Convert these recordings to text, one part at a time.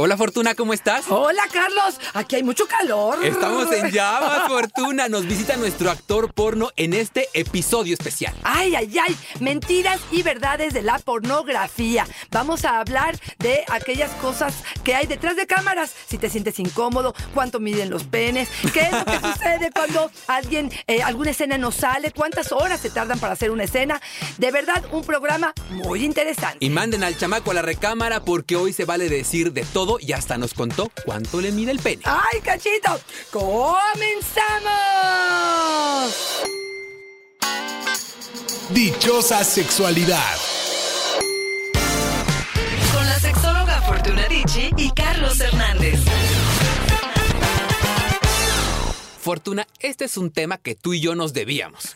Hola Fortuna, ¿cómo estás? Hola Carlos, aquí hay mucho calor. Estamos en llamas, Fortuna. Nos visita nuestro actor porno en este episodio especial. Ay, ay, ay, mentiras y verdades de la pornografía. Vamos a hablar de aquellas cosas que hay detrás de cámaras. Si te sientes incómodo, cuánto miden los penes, qué es lo que sucede cuando alguien, eh, alguna escena no sale, cuántas horas se tardan para hacer una escena. De verdad, un programa muy interesante. Y manden al chamaco a la recámara porque hoy se vale decir de todo y hasta nos contó cuánto le mide el pene. ¡Ay, cachito! ¡Comenzamos! Dichosa sexualidad. Con la sexóloga Fortuna Dicci y Carlos Hernández. Fortuna, este es un tema que tú y yo nos debíamos.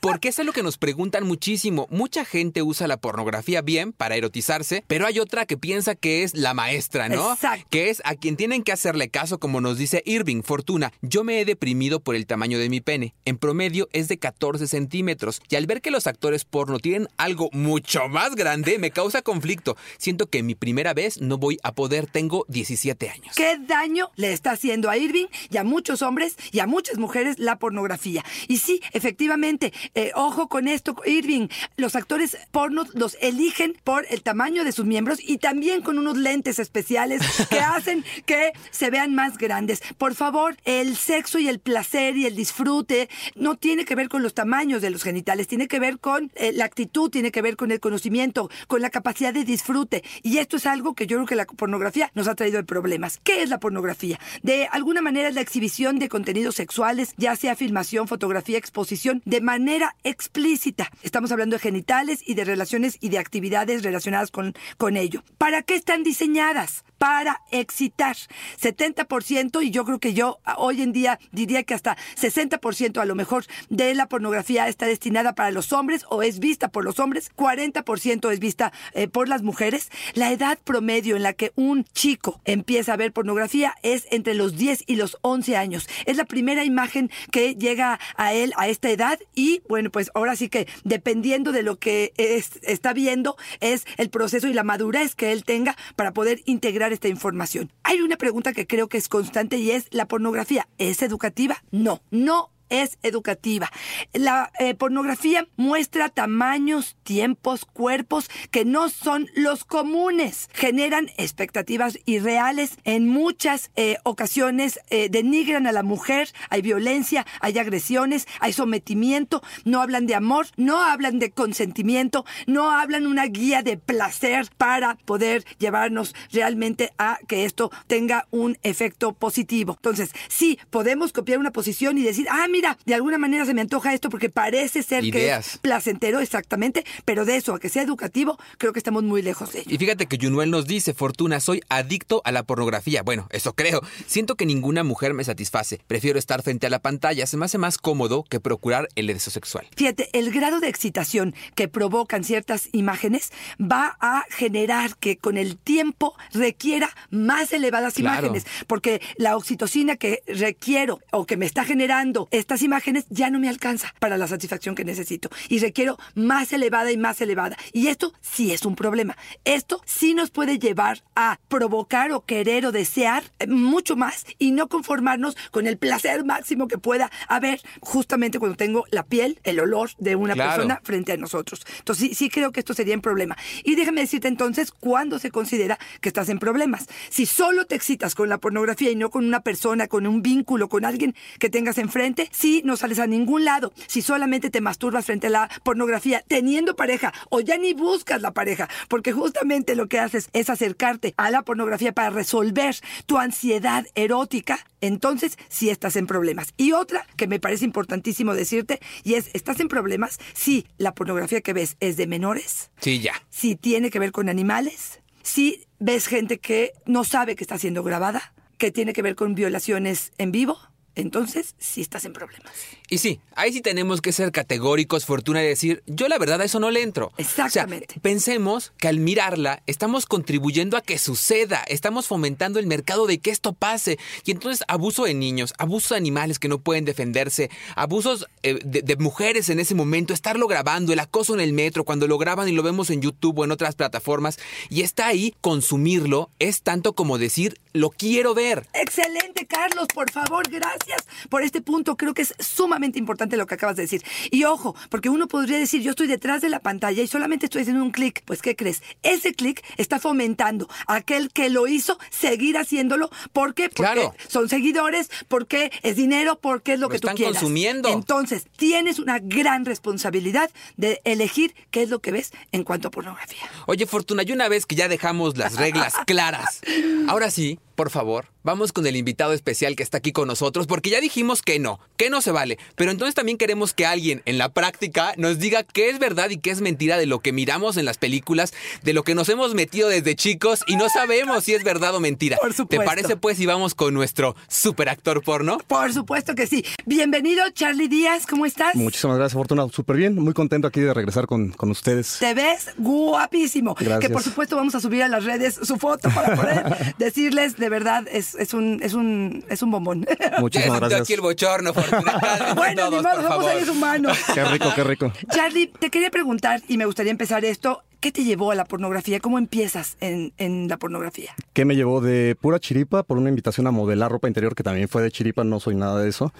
Porque es lo que nos preguntan muchísimo. Mucha gente usa la pornografía bien para erotizarse, pero hay otra que piensa que es la maestra, ¿no? Exacto. Que es a quien tienen que hacerle caso, como nos dice Irving. Fortuna, yo me he deprimido por el tamaño de mi pene. En promedio es de 14 centímetros. Y al ver que los actores porno tienen algo mucho más grande, me causa conflicto. Siento que mi primera vez no voy a poder. Tengo 17 años. ¿Qué daño le está haciendo a Irving y a muchos hombres y a muchas mujeres la pornografía? Y sí, efectivamente, eh, ojo con esto, Irving, los actores porno los eligen por el tamaño de sus miembros y también con unos lentes especiales que hacen que se vean más grandes. Por favor, el sexo y el placer y el disfrute no tiene que ver con los tamaños de los genitales, tiene que ver con eh, la actitud, tiene que ver con el conocimiento, con la capacidad de disfrute. Y esto es algo que yo creo que la pornografía nos ha traído de problemas. ¿Qué es la pornografía? De alguna manera es la exhibición de contenidos sexuales, ya sea filmación, fotografía, exposición, de manera explícita. Estamos hablando de genitales y de relaciones y de actividades relacionadas con, con ello. ¿Para qué están diseñadas? Para excitar. 70% y yo creo que yo a- hoy en día diría que hasta 60% a lo mejor de la pornografía está destinada para los hombres o es vista por los hombres, 40% es vista eh, por las mujeres. La edad promedio en la que un chico empieza a ver pornografía es entre los 10 y los 11 años. Es la primera imagen que llega a él a esta edad y bueno, pues ahora sí que dependiendo de lo que es- está viendo es el proceso y la madurez que él tenga para poder integrar esta información. Hay una pregunta que creo que es constante y es, ¿la pornografía es educativa? No, no es educativa. La eh, pornografía muestra tamaños, tiempos, cuerpos que no son los comunes. Generan expectativas irreales. En muchas eh, ocasiones eh, denigran a la mujer. Hay violencia, hay agresiones, hay sometimiento. No hablan de amor, no hablan de consentimiento, no hablan una guía de placer para poder llevarnos realmente a que esto tenga un efecto positivo. Entonces, sí, podemos copiar una posición y decir, ah, mira, de alguna manera se me antoja esto porque parece ser Ideas. que es placentero, exactamente, pero de eso a que sea educativo, creo que estamos muy lejos de ello. Y fíjate que Junuel nos dice, Fortuna, soy adicto a la pornografía. Bueno, eso creo. Siento que ninguna mujer me satisface. Prefiero estar frente a la pantalla. Se me hace más cómodo que procurar el deseo sexual. Fíjate, el grado de excitación que provocan ciertas imágenes va a generar que con el tiempo requiera más elevadas Claro. imágenes, porque la oxitocina que requiero o que me está generando estas imágenes ya no me alcanza para la satisfacción que necesito y requiero más elevada y más elevada. Y esto sí es un problema. Esto sí nos puede llevar a provocar o querer o desear mucho más y no conformarnos con el placer máximo que pueda haber justamente cuando tengo la piel, el olor de una Claro. persona frente a nosotros. Entonces sí, sí creo que esto sería un problema. Y déjame decirte entonces cuándo se considera que estás en problemas. Si solo te excitas con la pornografía y no con una persona, con un vínculo, con alguien que tengas enfrente, sí no sales a ningún lado. Si solamente te masturbas frente a la pornografía teniendo pareja o ya ni buscas la pareja, porque justamente lo que haces es acercarte a la pornografía para resolver tu ansiedad erótica, entonces sí estás en problemas. Y otra que me parece importantísimo decirte, y es, ¿estás en problemas si la pornografía que ves es de menores? Sí, ya. Si tiene que ver con animales? Si ves gente que no sabe que está siendo grabada? ¿Que tiene que ver con violaciones en vivo? Entonces sí estás en problemas. Y sí, ahí sí tenemos que ser categóricos, Fortuna, y decir, yo la verdad a eso no le entro. Exactamente. O sea, pensemos que al mirarla estamos contribuyendo a que suceda, estamos fomentando el mercado de que esto pase. Y entonces abuso de niños, abuso de animales que no pueden defenderse, abusos eh, de, de mujeres en ese momento, estarlo grabando, el acoso en el metro, cuando lo graban y lo vemos en YouTube o en otras plataformas, y está ahí, consumirlo es tanto como decir, lo quiero ver. Excelente, Carlos, por favor, gracias por este punto. Creo que es sumamente importante lo que acabas de decir. Y ojo, porque uno podría decir, yo estoy detrás de la pantalla y solamente estoy haciendo un clic. Pues, ¿qué crees? Ese clic está fomentando a aquel que lo hizo seguir haciéndolo. ¿Por qué? Porque Claro. son seguidores, porque es dinero, porque es lo, Lo que tú están quieras. consumiendo. Entonces, tienes una gran responsabilidad de elegir qué es lo que ves en cuanto a pornografía. Oye, Fortuna, y una vez que ya dejamos las reglas claras, ahora sí, por favor, vamos con el invitado especial que está aquí con nosotros, porque ya dijimos que no, que no se vale. Pero entonces también queremos que alguien en la práctica nos diga qué es verdad y qué es mentira de lo que miramos en las películas, de lo que nos hemos metido desde chicos y no sabemos si es verdad o mentira. Por supuesto. ¿Te parece pues si vamos con nuestro superactor porno? Por supuesto que sí. Bienvenido, Charlie Díaz, ¿cómo estás? Muchísimas gracias, Fortuna. Súper bien, muy contento aquí de regresar con, con ustedes. Te ves guapísimo. Gracias. Que por supuesto vamos a subir a las redes su foto para poder decirles de verdad es, es un es un es un bombón. Muchísimas gracias. aquí el bochorno, bueno, todos, ni modo, somos favor. seres humanos. Qué rico, qué rico. Charlie, te quería preguntar y me gustaría empezar esto. ¿Qué te llevó a la pornografía? ¿Cómo empiezas en, en la pornografía? ¿Qué me llevó de pura chiripa por una invitación a modelar ropa interior, que también fue de chiripa, no soy nada de eso.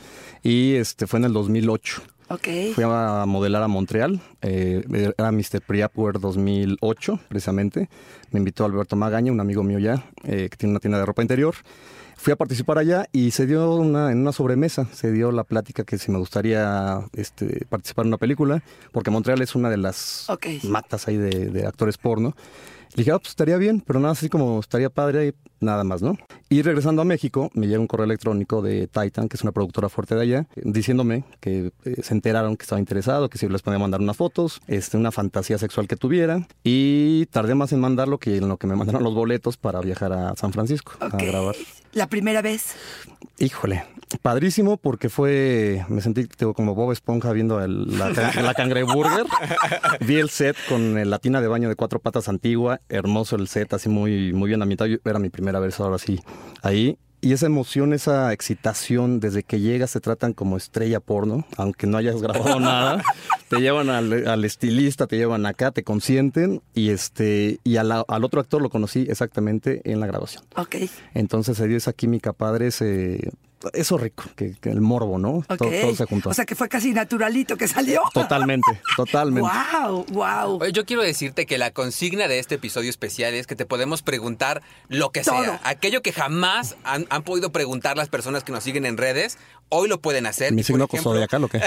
Y este fue en el 2008. Ok. Fui a modelar a Montreal, eh, era Mr. Priapware 2008, precisamente. Me invitó Alberto Magaña, un amigo mío ya, eh, que tiene una tienda de ropa interior. Fui a participar allá y se dio una, en una sobremesa, se dio la plática que si me gustaría este, participar en una película, porque Montreal es una de las Ok. matas ahí de, de actores porno. Le dije, ah, pues estaría bien, pero nada así como estaría padre nada más, ¿no? Y regresando a México, me llega un correo electrónico de Titan, que es una productora fuerte de allá, diciéndome que eh, se enteraron que estaba interesado, que si les podía mandar unas fotos, este, una fantasía sexual que tuviera. Y tardé más en mandarlo que en lo que me mandaron los boletos para viajar a San Francisco Ok. a grabar. La primera vez. Híjole, padrísimo porque fue, me sentí tengo, como Bob Esponja viendo el- la, la cangreburger. Vi el set con la tina de baño de cuatro patas antigua, hermoso el set, así muy, muy bien ambientado. Yo- Era mi primera vez ahora sí ahí. Y esa emoción, esa excitación, desde que llegas te tratan como estrella porno, aunque no hayas grabado nada. Te llevan al, al estilista, te llevan acá, te consienten y este y la- al otro actor lo conocí exactamente en la grabación. Ok. Entonces se dio esa química padre, ese, eso rico, que, que el morbo, ¿no? Todo, todo se juntó. O sea que fue casi naturalito que salió. totalmente, totalmente. Wow, wow. Oye, yo quiero decirte que la consigna de este episodio especial es que te podemos preguntar lo que Todo. sea. Aquello que jamás han, han podido preguntar las personas que nos siguen en redes, hoy lo pueden hacer. ¿Mi signo ejemplo- zodiacal o qué?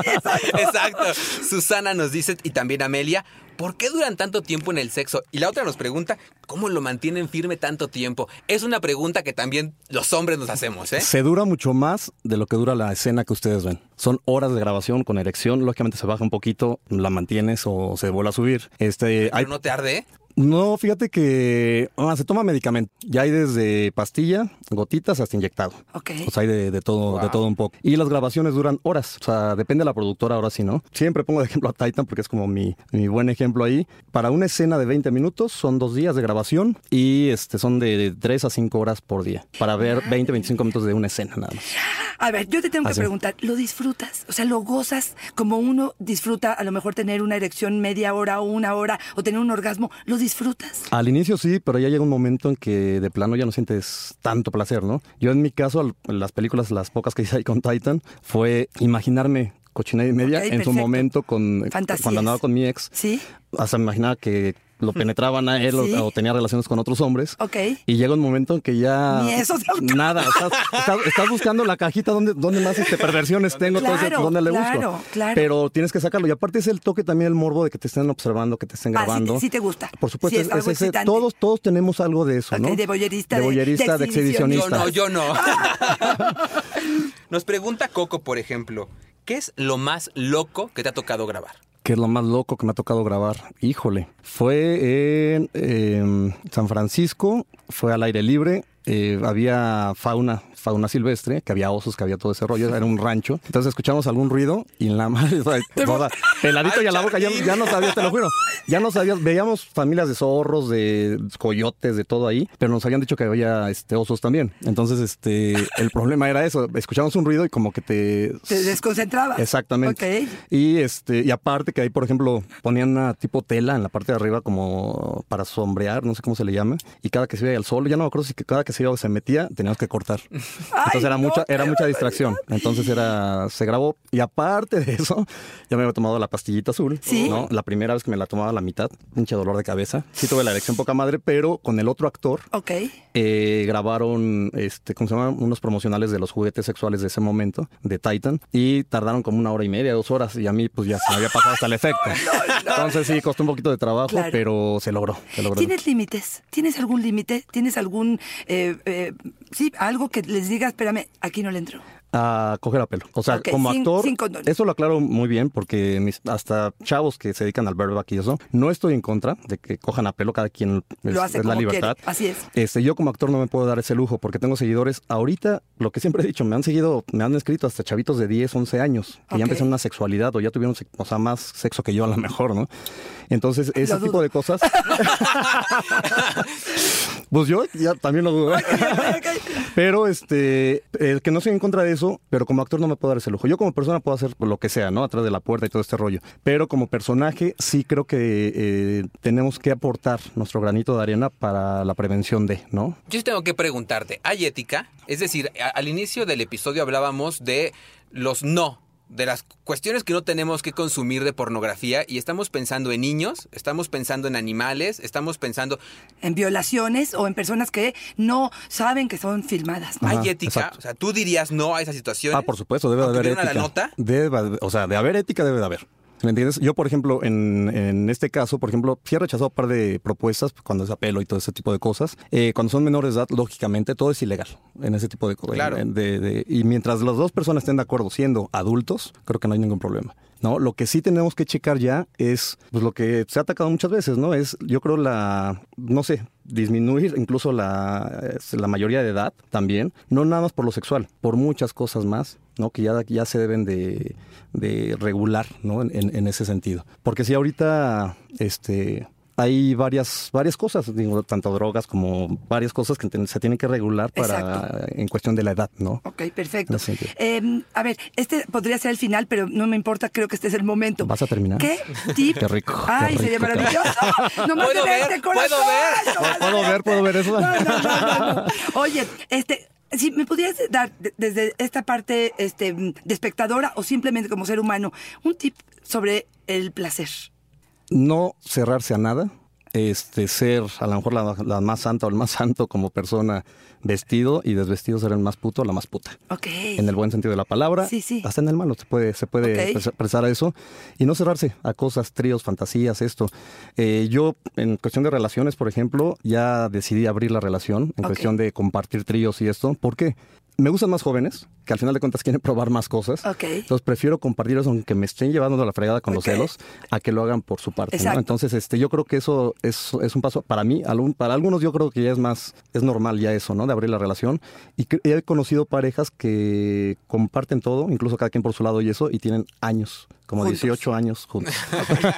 Exacto. Susana nos dice, y también Amelia, ¿por qué duran tanto tiempo en el sexo? Y la otra nos pregunta, ¿cómo lo mantienen firme tanto tiempo? Es una pregunta que también los hombres nos hacemos, ¿eh? Se dura mucho más de lo que dura la escena que ustedes ven. Son horas de grabación con erección, lógicamente se baja un poquito, la mantienes o se vuelve a subir. Este, hay, ¿Pero no te arde? No, fíjate que ah, se toma medicamento. Ya hay desde pastilla, gotitas hasta inyectado. Ok. O sea, hay de, de todo, de todo un poco. Y las grabaciones duran horas. O sea, depende de la productora, ahora sí, ¿no? Siempre pongo de ejemplo a Titan porque es como mi, mi buen ejemplo ahí. Para una escena de 20 minutos son dos días de grabación y este son de 3 a 5 horas por día. Para ver 20, 25 minutos de una escena nada más. A ver, yo te tengo que preguntar, ¿lo disfrutas? O sea, ¿lo gozas como uno disfruta a lo mejor tener una erección media hora o una hora o tener un orgasmo? ¿Lo disfrutas? Al inicio sí, pero ya llega un momento en que de plano ya no sientes tanto placer, ¿no? Yo en mi caso, las películas, las pocas que hice ahí con Titan, fue imaginarme cochinada y media en perfecto. su momento con Fantasías. cuando andaba con mi ex. ¿Sí? Hasta me imaginaba que lo penetraban a él o- Sí. o, tenía relaciones con otros hombres. Ok. Y llega un momento en que ya... Ni eso se auto- Nada. Estás, estás- estás buscando la cajita donde, donde más este, perversiones tengo, Claro, dónde le claro, busco. claro. Pero tienes que sacarlo. Y aparte es el toque también, el morbo de que te estén observando, que te estén Ah, sí- grabando. sí te gusta. Por supuesto, Sí, es, es algo es ese- todos, todos tenemos algo de eso, ¿no? de voyerista, De de- voyerista, de de Yo exhibicionista. no, yo no. Nos pregunta Coco, por ejemplo, ¿qué es lo más loco que te ha tocado grabar? Que es lo más loco que me ha tocado grabar. Híjole, fue en San Francisco, fue al aire libre eh, había fauna, fauna silvestre, que había osos, que había todo ese rollo, era un rancho. Entonces escuchamos algún ruido y en la madre, sea, peladito y a la boca, ya, ya no sabías, te lo juro, ya no sabías, veíamos familias de zorros, de coyotes, de todo ahí, pero nos habían dicho que había este, osos también. Entonces, este, el problema era eso, escuchamos un ruido y como que te... Te desconcentraba. Exactamente. Ok. Y este, y aparte que ahí, por ejemplo, ponían una tipo tela en la parte de arriba como para sombrear, no sé cómo se le llama, y cada que se iba al sol, ya no me acuerdo si cada que se iba o se metía, teníamos que cortar. Entonces era no, mucha, era mucha distracción. Entonces era, se grabó, y aparte de eso, ya me había tomado la pastillita azul. Sí. ¿no? La primera vez que me la tomaba a la mitad, pinche dolor de cabeza. Sí tuve la elección poca madre, pero con el otro actor Ok. eh, grabaron, este, ¿cómo se llama? Unos promocionales de los juguetes sexuales de ese momento, de Titan, y tardaron como una hora y media, dos horas, y a mí pues ya se me había pasado hasta el efecto. Entonces sí, costó un poquito de trabajo, Claro. pero se logró. Se logró. ¿Tienes límites? ¿Tienes algún límite? ¿Tienes algún, eh, eh, sí, algo que les diga, espérame, aquí no le entro? A coger a pelo. O sea, como sin- actor, sin eso lo aclaro muy bien porque mis- hasta chavos que se dedican al bareback y eso, no estoy en contra de que cojan a pelo cada quien es, Lo hace es la libertad. quiere, así es. Este, yo como actor no me puedo dar ese lujo porque tengo seguidores. Ahorita, lo que siempre he dicho, me han seguido, me han escrito hasta chavitos de 10, 11 años que ya empezaron una sexualidad o ya tuvieron, o sea, más sexo que yo a lo mejor, ¿no? Entonces, ese tipo de cosas. pues yo ya también lo dudo. ¿eh? Pero este, el que no estoy en contra de eso, pero como actor no me puedo dar ese lujo. Yo como persona puedo hacer lo que sea, ¿no? Atrás de la puerta y todo este rollo. Pero como personaje sí creo que eh, tenemos que aportar nuestro granito de arena para la prevención de, ¿no? Yo tengo que preguntarte, ¿hay ética? Es decir, al inicio del episodio hablábamos de los no, de las cuestiones que no tenemos que consumir de pornografía y estamos pensando en niños, estamos pensando en animales, estamos pensando, En violaciones o en personas que no saben que son filmadas. ¿no? Ajá, ¿hay ética? exacto. O sea, tú dirías no a esa situación. Ah, por supuesto, debe de haber ética. la nota. Debe- o sea, de haber ética debe de haber. ¿Me entiendes? Yo, por ejemplo, en, en este caso, por ejemplo, sí he rechazado un par de propuestas cuando es apelo y todo ese tipo de cosas. Eh, cuando son menores de edad, lógicamente, todo es ilegal en ese tipo de cosas. Claro. De- de- y mientras las dos personas estén de acuerdo siendo adultos, creo que no hay ningún problema. ¿no? Lo que sí tenemos que checar ya es pues, lo que se ha atacado muchas veces, ¿no? Es, yo creo, la, no sé, disminuir incluso la, es, la mayoría de edad también, no nada más por lo sexual, por muchas cosas más, ¿no? Que ya, ya se deben de, de regular, ¿no? En, en- en ese sentido. Porque si ahorita, este... Hay varias, varias cosas, digo, tanto drogas como varias cosas que se tienen que regular para Exacto. en cuestión de la edad, ¿no? Ok, perfecto. Eh, a ver, este podría ser el final, pero no me importa, creo que este es el momento. ¿Vas a terminar? ¿Qué tip? Qué rico, Ay, sería rico, maravilloso. Nomás Puedo de ver, verte, puedo corazón, ver. ¿Puedo ver, verte. puedo ver eso? No, no, no, no, no. Oye, este. Si me pudieras dar de- desde esta parte este, de espectadora o simplemente como ser humano, un tip sobre el placer. no cerrarse a nada, este, ser a lo mejor la, la más santa o el más santo como persona vestido y desvestido ser el más puto o la más puta. Ok. En el buen sentido de la palabra, Sí, sí. hasta en el malo se puede, se puede Ok. pres- expresar a eso y no cerrarse a cosas, tríos, fantasías, esto. Eh, yo, en cuestión de relaciones, por ejemplo, ya decidí abrir la relación en cuestión de compartir tríos y esto. ¿Por qué? Me gustan más jóvenes, que al final de cuentas quieren probar más cosas. Ok. Entonces prefiero compartir eso aunque me estén llevando a la fregada con los celos, a que lo hagan por su parte. Entonces, este, yo creo que eso es, es un paso para mí, para algunos yo creo que ya es más, es normal ya eso, ¿no? De abrir la relación. Y he conocido parejas que comparten todo, incluso cada quien por su lado y eso, y tienen años, como Juntos. 18 años juntos.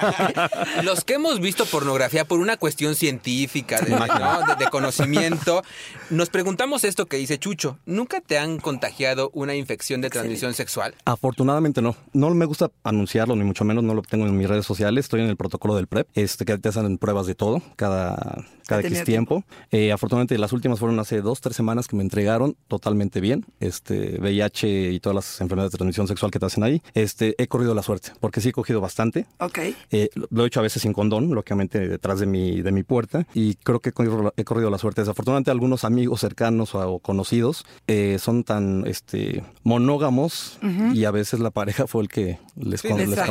Los que hemos visto pornografía por una cuestión científica, de, ¿no? de- de conocimiento, nos preguntamos esto que dice Chucho. ¿Nunca te han contagiado una infección de transmisión sexual? Afortunadamente no. No me gusta anunciarlo, ni mucho menos no lo tengo en mis redes sociales. Estoy en el protocolo del PrEP, este, que te hacen pruebas de todo cada, cada X tiempo. Eh, afortunadamente las últimas fueron hace dos, tres semanas que me entregaron totalmente bien. Este, VIH y todas las enfermedades de transmisión sexual que te hacen ahí. Este, he corrido la suerte, porque sí he cogido bastante. Ok. Eh, lo- he hecho a veces sin condón, lógicamente detrás de mi, de mi puerta, y creo que he corrido, he corrido la suerte. Desafortunadamente algunos amigos cercanos o, conocidos eh, son tan este, monógamos y a veces la pareja fue el que les, Sí, con- Les la-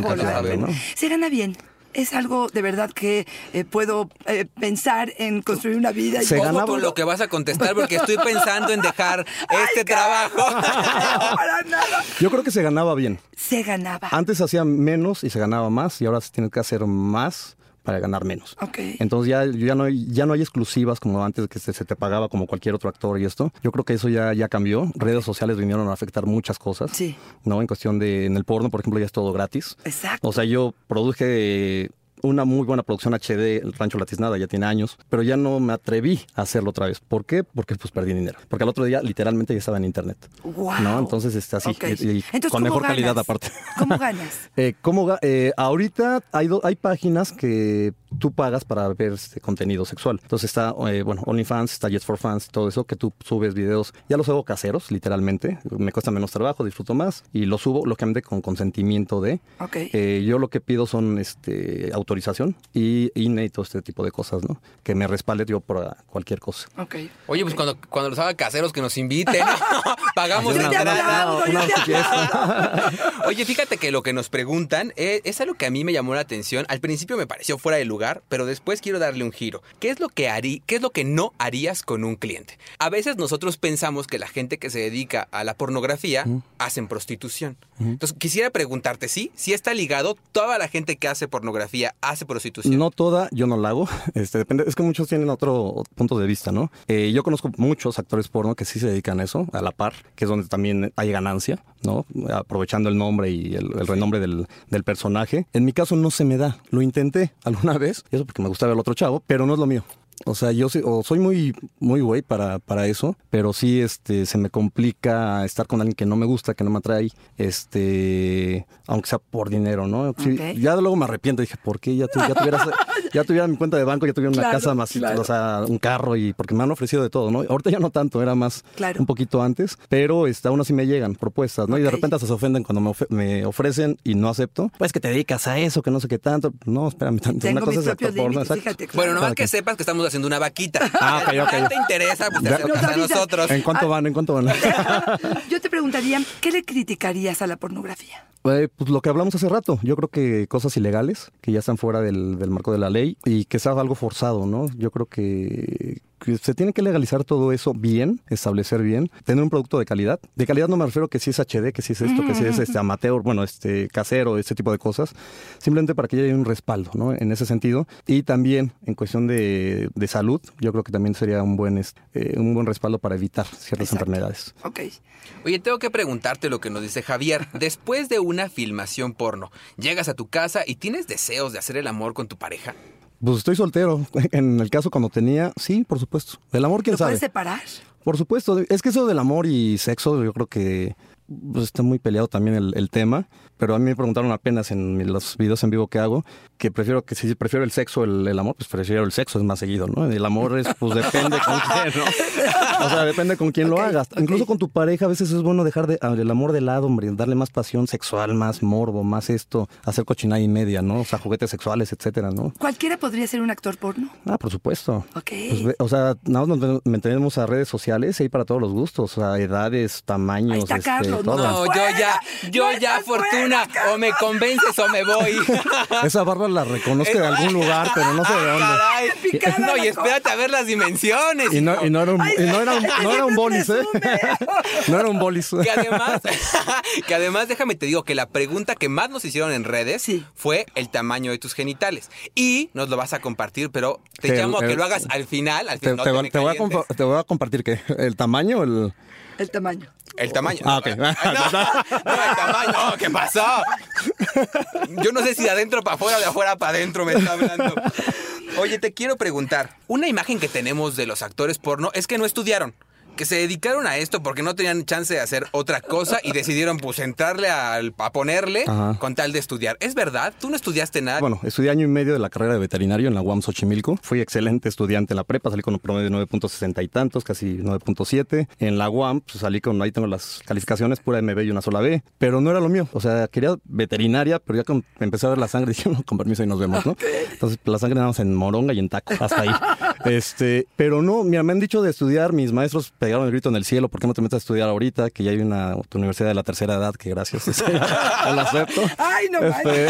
¿no? Se gana bien. Es algo de verdad que eh, puedo eh, pensar en construir una vida. y Se ganaba- con lo que vas a contestar porque estoy pensando en dejar este trabajo. No, para nada. Yo creo que se ganaba bien. Se ganaba. Antes hacía menos y se ganaba más y ahora se tiene que hacer más para ganar menos. Ok. Entonces ya, ya, no hay, ya no hay exclusivas como antes que se, se te pagaba como cualquier otro actor y esto. Yo creo que eso ya, ya cambió. Redes sociales vinieron a afectar muchas cosas. Sí. ¿no? En cuestión de, en el porno, por ejemplo, ya es todo gratis. Exacto. O sea, yo produje una muy buena producción HD, el Rancho Latiznada, ya tiene años, pero ya no me atreví a hacerlo otra vez. ¿Por qué? Porque pues perdí dinero. Porque al otro día literalmente ya estaba en internet. Guau. ¿No? Entonces está así. Ok. y- y Entonces, con ¿cómo mejor calidad aparte. ¿Cómo ganas? Eh, ¿cómo ga- eh, ahorita hay, do- hay páginas que tú pagas para ver este contenido sexual. Entonces está, eh, bueno, OnlyFans, está Just for Fans, todo eso, que tú subes videos. Ya los hago caseros, literalmente. Me cuesta menos trabajo, disfruto más. Y los subo, lógicamente, con consentimiento de. Ok. Eh, yo lo que pido son este autorización y INE y todo este tipo de cosas, ¿no? Que me respalde yo por ah, cualquier cosa. Ok. Oye, pues cuando, cuando los haga caseros que nos inviten, ¿no? pagamos una te fiesta. Oye, fíjate que lo que nos preguntan eh, es algo que a mí me llamó la atención. Al principio me pareció fuera de lugar, pero después quiero darle un giro. ¿Qué es lo que harí, qué es lo que no harías con un cliente? A veces nosotros pensamos que la gente que se dedica a la pornografía hacen prostitución. Entonces, quisiera preguntarte, ¿sí? Si está ligado, toda la gente que hace pornografía hace prostitución. No toda, yo no la hago. Este, depende, es que muchos tienen otro punto de vista, ¿no? Eh, yo conozco muchos actores porno que sí se dedican a eso, a la par, que es donde también hay ganancia, ¿no? Aprovechando el nombre y el, el renombre del, del personaje. En mi caso no se me da. Lo intenté alguna vez, eso porque me gustaba el otro chavo, pero no es lo mío. O sea, yo sí- o soy muy, muy güey para, para eso, pero sí este, se me complica estar con alguien que no me gusta, que no me atrae, este, aunque sea por dinero, ¿no? Sí, Ok. Ya luego me arrepiento, dije, ¿por qué? Ya, tu- ya, tuviera, ya tuviera mi cuenta de banco, ya tuviera una Claro, casa más, claro. o sea, un carro, y porque me han ofrecido de todo, ¿no? Ahorita ya no tanto, era más Claro. un poquito antes, pero este, aún así me llegan propuestas, ¿no? Y de repente hasta se ofenden cuando me, ofrecen y no acepto. Pues que te dedicas a eso, que no sé qué tanto. No, espérame tanto. Tengo una cosa mis es actor porno. Bueno, nomás que quien. sepas que estamos haciendo una vaquita. Ah, ok, ok. Si te interesa, pues te Nos a nosotros. ¿En cuánto van? ¿En cuánto van? Yo te preguntaría, ¿qué le criticarías a la pornografía? Eh, pues lo que hablamos hace rato, yo creo que cosas ilegales, que ya están fuera del, del marco de la ley y que sea algo forzado, ¿no? Yo creo que, que se tiene que legalizar todo eso bien, establecer bien, tener un producto de calidad. De calidad no me refiero que si es HD, que si es esto, que si es este amateur, bueno, este casero, este tipo de cosas, simplemente para que haya un respaldo, ¿no? En ese sentido. Y también en cuestión de, de salud, yo creo que también sería un buen, este, eh, un buen respaldo para evitar ciertas Exacto. enfermedades. Ok. Oye, tengo que preguntarte lo que nos dice Javier. Después de una filmación porno, llegas a tu casa y tienes deseos de hacer el amor con tu pareja. Pues estoy soltero. En el caso cuando tenía, sí, por supuesto. El amor, quién ¿Lo sabe. puedes separar? Por supuesto, es que eso del amor y sexo, yo creo que pues, está muy peleado también el, el tema. Pero a mí me preguntaron apenas en los videos en vivo que hago que prefiero que si prefiero el sexo, el, el amor, pues prefiero el sexo, es más seguido, ¿no? El amor es, pues depende con quién, ¿no? O sea, depende con quién lo hagas. Incluso con tu pareja, a veces es bueno dejar de- el amor de lado, hombre, darle más pasión sexual, más morbo, más esto, hacer cochinada y media, ¿no? O sea, juguetes sexuales, etcétera, ¿no? ¿Cualquiera podría ser un actor porno? Ah, por supuesto. Ok. Pues o sea, nada más nos mantenemos a redes sociales y hay para todos los gustos, o sea, edades, tamaños, Ahí está este, Carlos, todo. No, yo ya, yo ¡No ya, Fortuna, o me convences o me voy. Esa barba la reconozco de algún lugar, pero no sé de dónde. Caray. No, y espérate a ver las dimensiones. Y no, y no era un, Ay, y no era un, no era un bolis, ¿eh? No era un bolis. Que además, que además, déjame te digo que la pregunta que más nos hicieron en redes Sí. fue el tamaño de tus genitales. Y nos lo vas a compartir, pero te Que llamo a el- que lo hagas al final. Al Te, final no te voy a calientes. compa- te voy a compartir que el tamaño, el El tamaño. El tamaño. Ah, ok. No, no, el tamaño. ¿qué pasó? Yo no sé si de adentro para afuera o de afuera para adentro me está hablando. Oye, te quiero preguntar. Una imagen que tenemos de los actores porno es que no estudiaron. Que se dedicaron a esto porque no tenían chance de hacer otra cosa y decidieron pues entrarle al- a ponerle Ajá. con tal de estudiar. ¿Es verdad? ¿Tú no estudiaste nada? Bueno, estudié año y medio de la carrera de veterinario en la UAM Xochimilco. Fui excelente estudiante en la prepa, salí con un promedio de 9.60 y tantos, casi 9.7. En la UAM pues, salí con, ahí tengo las calificaciones, pura MB y una sola B, pero no era lo mío. O sea, quería veterinaria, pero ya con, empecé a ver la sangre, dije, no, con permiso y nos vemos, ¿no? Entonces, la sangre nada más en moronga y en taco, hasta ahí. este, pero no, mira, me han dicho de estudiar, mis maestros pegaron el grito en el cielo, ¿por qué no te metes a estudiar ahorita? Que ya hay una universidad de la tercera edad, que gracias, este, la acepto. Ay, no Este,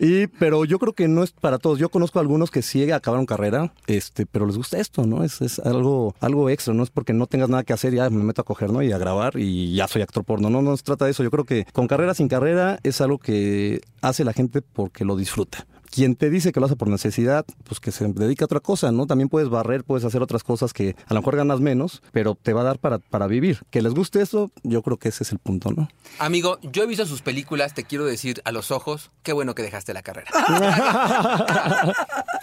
y, pero yo creo que no es para todos. Yo conozco a algunos que sí acabaron carrera, este, pero les gusta esto, ¿no? Es, es algo, algo extra, no es porque no tengas nada que hacer, ya me meto a coger, ¿no? Y a grabar y ya soy actor porno. No, no se trata de eso. Yo creo que con carrera, sin carrera, es algo que hace la gente porque lo disfruta. Quien te dice que lo hace por necesidad, pues que se dedica a otra cosa, ¿no? También puedes barrer, puedes hacer otras cosas que a lo mejor ganas menos, pero te va a dar para, para vivir. Que les guste eso, yo creo que ese es el punto, ¿no? Amigo, yo he visto sus películas, te quiero decir a los ojos, qué bueno que dejaste la carrera.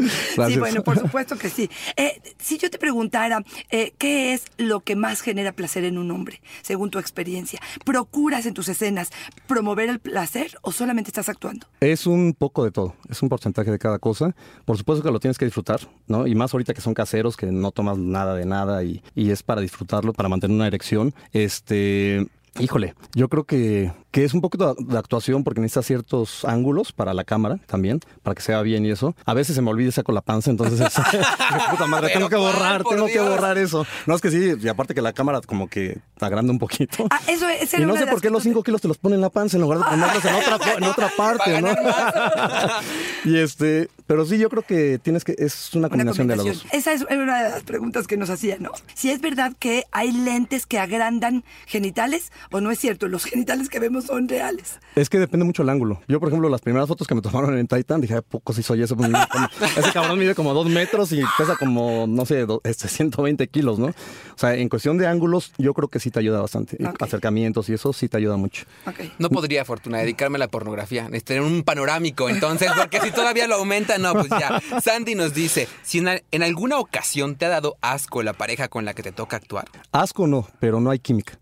Sí, bueno, por supuesto que sí. Eh, si yo te preguntara, eh, ¿qué es lo que más genera placer en un hombre, según tu experiencia? ¿Procuras en tus escenas promover el placer o solamente estás actuando? Es un poco de todo, es un porcentaje de cada cosa. Por supuesto que lo tienes que disfrutar, ¿no? Y más ahorita que son caseros, que no tomas nada de nada y, y es para disfrutarlo, para mantener una erección. Este, híjole, yo creo que, que es un poco de actuación porque necesitas ciertos ángulos para la cámara también, para que se vea bien y eso. A veces se me olvida y saco la panza, entonces es, puta madre, tengo que ¿cuál, borrar, tengo que borrar eso. No, es que sí, y aparte que la cámara como que agranda un poquito. Ah, eso esa Y no sé por qué los cosas- 5 kilos te los ponen en la panza en lugar de ponerlos en otra, en otra parte, ¿no? y este, pero sí, yo creo que tienes que, es una Una combinación de las dos. combinación. Esa es una de las preguntas que nos hacían, ¿no? Si es verdad que hay lentes que agrandan genitales o no es cierto, los genitales que vemos son reales. Es que depende mucho el ángulo. Yo, por ejemplo, las primeras fotos que me tomaron en Titan, dije, ¿a poco si soy ese? Pues, ese cabrón mide como dos metros y pesa como, no sé, do- este, 120 kilos, ¿no? O sea, en cuestión de ángulos, yo creo que sí te ayuda bastante. Y Ok. Acercamientos y eso sí te ayuda mucho. Ok. No podría, Fortuna, dedicarme a la pornografía. Necesitaría un panorámico, entonces, porque si todavía lo aumenta, no, pues ya. Sandy nos dice, si en, al- en alguna ocasión te ha dado asco la pareja con la que te toca actuar. Asco no, pero no hay química.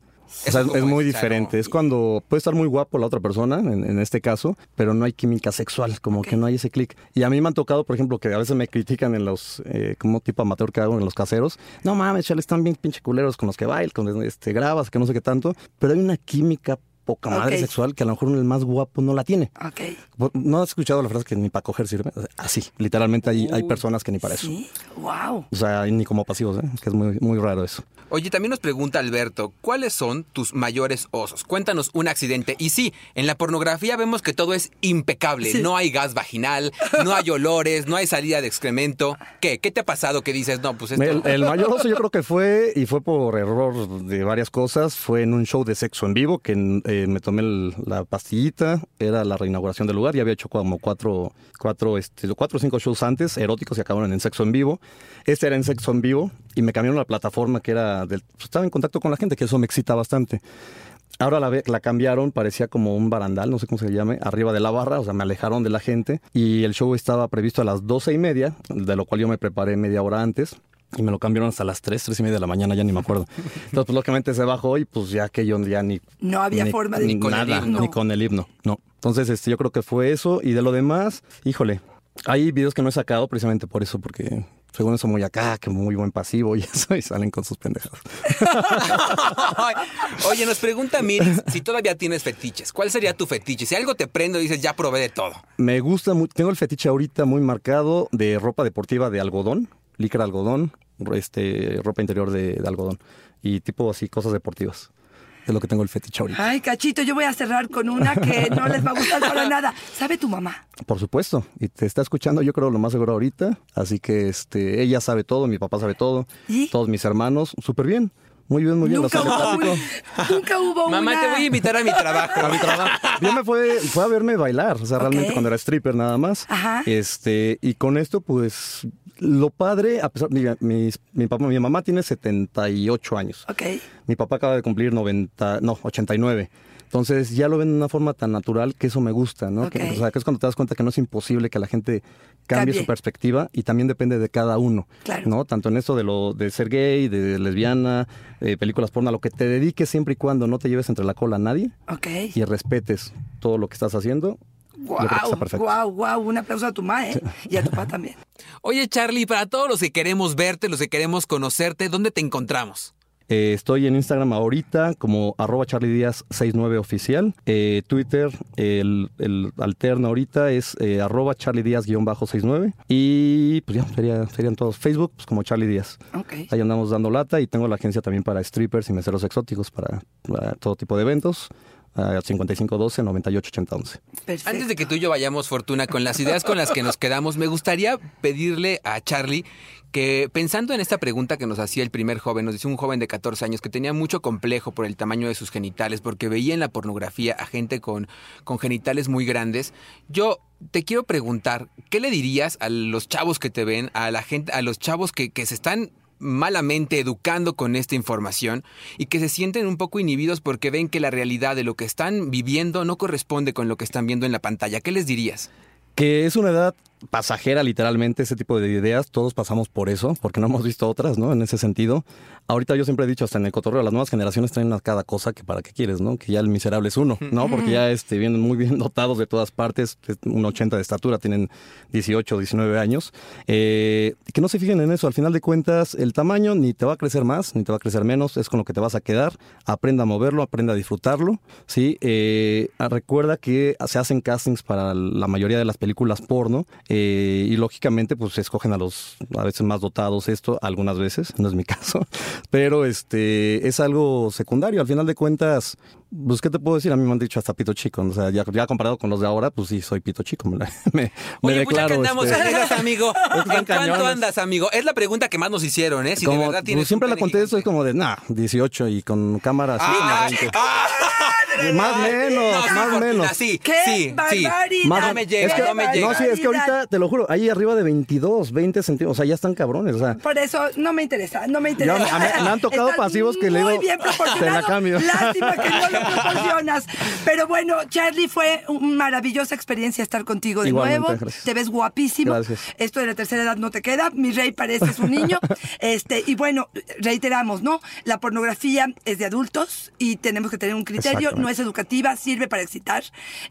O sea, es, muy diferente. Es cuando puede estar muy guapo la otra persona, en, en este caso, pero no hay química sexual, como que no hay ese clic. Y a mí me han tocado, por ejemplo, que a veces me critican en los, eh, como tipo amateur que hago en los caseros. No mames, chale, están bien pinche culeros con los que bailas, con los este, grabas, que no sé qué tanto. Pero hay una química poca madre sexual que a lo mejor el más guapo no la tiene. Ok. ¿No has escuchado la frase que ni para coger sirve? Así, literalmente hay, hay personas que ni para eso. Sí, wow. O sea, ni como pasivos, ¿eh? que es muy, muy raro eso. Oye, también nos pregunta Alberto, ¿cuáles son tus mayores osos? Cuéntanos un accidente. Y sí, en la pornografía vemos que todo es impecable. Sí. No hay gas vaginal, no hay olores, no hay salida de excremento. ¿Qué? ¿Qué te ha pasado que dices, no, pues esto... El, el mayor oso yo creo que fue, y fue por error de varias cosas, fue en un show de sexo en vivo, que eh, me tomé la pastillita, era la reinauguración del lugar, ya había hecho como cuatro, cuatro, este, cuatro o cinco shows antes, eróticos, y acabaron en sexo en vivo. Este era en sexo en vivo, y me cambiaron la plataforma que era, pues, estaba en contacto con la gente, que eso me excita bastante. Ahora la, la cambiaron, parecía como un barandal, no sé cómo se llame, arriba de la barra, o sea, me alejaron de la gente y el show estaba previsto a las doce y media, de lo cual yo me preparé media hora antes. Y me lo cambiaron hasta las tres, tres y media de la mañana, ya ni me acuerdo. Entonces, pues lógicamente se bajó y pues ya que yo ya ni... No había ni- forma de- ni Ni con el nada, himno. ni con el himno, no. Entonces, este, yo creo que fue eso. Y de lo demás, híjole, hay videos que no he sacado precisamente por eso, porque según eso muy acá, que muy buen pasivo y eso, y salen con sus pendejadas. Oye, nos pregunta Miris si todavía tienes fetiches. ¿Cuál sería tu fetiche? Si algo te prende, dices, ya probé de todo. Me gusta, mu- tengo el fetiche ahorita muy marcado de ropa deportiva de algodón, licra algodón, este, ropa interior de, de algodón y tipo así, cosas deportivas. Es lo que tengo el fetiche ahorita. Ay, cachito, yo voy a cerrar con una que no les va a gustar para nada. ¿Sabe tu mamá? Por supuesto, y te está escuchando yo creo lo más seguro ahorita, así que este, ella sabe todo, mi papá sabe todo, ¿Y? todos mis hermanos, súper bien, muy bien, muy bien. Nunca hubo, un- nunca hubo Mamá, una... te voy a invitar a mi trabajo. A mi trabajo. Yo me fue, fue a verme bailar, o sea, realmente cuando era stripper nada más. Ajá. Este, y con esto, pues, lo padre, a pesar, mira, mis- mi papá, mi mamá tiene 78 años. Ok. Mi papá acaba de cumplir 90, no, 89. Entonces ya lo ven de una forma tan natural que eso me gusta, ¿no? Que- o sea, que es cuando te das cuenta que no es imposible que la gente cambie, Cambie. su perspectiva y también depende de cada uno, Claro. ¿no? Tanto en eso de lo de ser gay, de lesbiana, eh, películas porno, a lo que te dediques siempre y cuando no te lleves entre la cola a nadie Ok. y respetes todo lo que estás haciendo. Guau, guau, guau. Un aplauso a tu ma, ¿eh? Y a tu papá también. Oye, Charlie, para todos los que queremos verte, los que queremos conocerte, ¿dónde te encontramos? Eh, estoy en Instagram ahorita como arroba Charlie Díaz 69 oficial. Eh, Twitter, el, el alterno ahorita es eh, arroba Charlie Díaz guion bajo 69. Y pues ya, sería- serían todos. Facebook, pues como Charlie Díaz. Ok. Ahí andamos dando lata y tengo la agencia también para strippers y meseros exóticos para, para todo tipo de eventos. Uh, 5512 988011. Perfecto. Antes de que tú y yo vayamos, Fortuna, con las ideas con las que nos quedamos, me gustaría pedirle a Charlie que pensando en esta pregunta que nos hacía el primer joven, nos dice un joven de 14 años que tenía mucho complejo por el tamaño de sus genitales, porque veía en la pornografía a gente con, con genitales muy grandes, yo te quiero preguntar, ¿qué le dirías a los chavos que te ven, a la gente, a los chavos que, que se están malamente educando con esta información y que se sienten un poco inhibidos porque ven que la realidad de lo que están viviendo no corresponde con lo que están viendo en la pantalla. ¿Qué les dirías? Que es una edad pasajera literalmente ese tipo de ideas, todos pasamos por eso, porque no hemos visto otras, ¿no? En ese sentido. Ahorita yo siempre he dicho, hasta en el cotorreo, las nuevas generaciones traen a cada cosa que para qué quieres, ¿no? Que ya el miserable es uno, ¿no? Porque ya este, vienen muy bien dotados de todas partes, un 80 de estatura, tienen 18, 19 años. Eh, que no se fijen en eso, al final de cuentas, el tamaño ni te va a crecer más, ni te va a crecer menos, es con lo que te vas a quedar. Aprenda a moverlo, aprenda a disfrutarlo, ¿sí? Eh, recuerda que se hacen castings para la mayoría de las películas porno. Eh, y lógicamente, pues escogen a los a veces más dotados esto, algunas veces, no es mi caso, pero este es algo secundario. Al final de cuentas, pues, ¿qué te puedo decir? A mí me han dicho hasta pito chico. O sea, ya, ya comparado con los de ahora, pues sí, soy pito chico. Me, me, me Oye, declaro. pues que andamos este, amigas, amigo. ¿En cuánto andas, amigo? Es la pregunta que más nos hicieron, ¿eh? Si de como- verdad tienes pues, siempre la contesto, es como de, nah, 18 y con cámara así, Ah, 20. ah, más menos, no, sí, más menos. Sí, ¡Qué sí, sí. Más- No me llega, es que- no me llega. No, sí, es que ahorita, te lo juro, ahí arriba de 22, 20 centímetros, o sea, ya están cabrones, o sea, Por eso no me interesa, no me interesa. Ya me- han tocado pasivos que le digo, te la cambio. Lástima que no lo proporcionas. Pero bueno, Charlie, fue una maravillosa experiencia estar contigo de Igualmente, nuevo. gracias. Te ves guapísimo. Gracias. Esto de la tercera edad no te queda. Mi rey pareces un niño. Este, y bueno, reiteramos, ¿no? La pornografía es de adultos y tenemos que tener un criterio. No es educativa, sirve para excitar.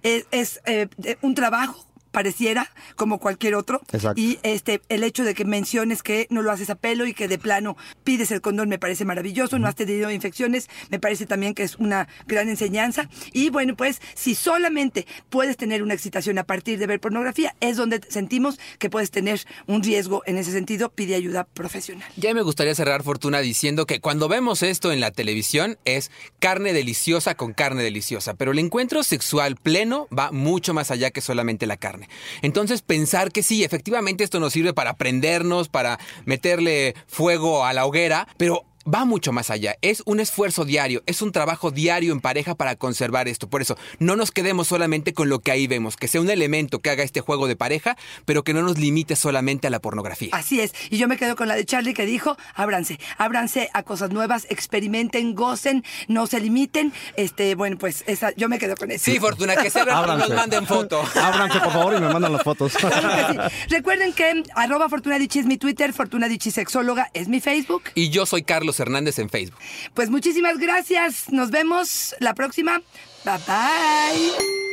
Es, es, eh, un trabajo pareciera como cualquier otro Exacto. y este el hecho de que menciones que no lo haces a pelo y que de plano pides el condón me parece maravilloso no has tenido infecciones me parece también que es una gran enseñanza y bueno pues si solamente puedes tener una excitación a partir de ver pornografía es donde sentimos que puedes tener un riesgo en ese sentido pide ayuda profesional Ya me gustaría cerrar, Fortuna, diciendo que cuando vemos esto en la televisión es carne deliciosa con carne deliciosa, pero el encuentro sexual pleno va mucho más allá que solamente la carne. Entonces, pensar que sí, efectivamente esto nos sirve para prendernos, para meterle fuego a la hoguera, pero va mucho más allá. Es un esfuerzo diario, es un trabajo diario en pareja para conservar esto. Por eso, no nos quedemos solamente con lo que ahí vemos, que sea un elemento que haga este juego de pareja, pero que no nos limite solamente a la pornografía. Así es. Y yo me quedo con la de Charlie que dijo, ábranse, ábranse a cosas nuevas, experimenten, gocen, no se limiten. Este, bueno, pues esa, yo me quedo con eso. Sí, Fortuna, que se abran nos manden foto. Ábranse, por favor, y me mandan las fotos. Claro que sí. Recuerden que arroba Fortuna es mi Twitter, Fortuna Dicci Sexóloga es mi Facebook. Y yo soy Hernández en Facebook. Pues muchísimas gracias. Nos vemos la próxima. Bye bye.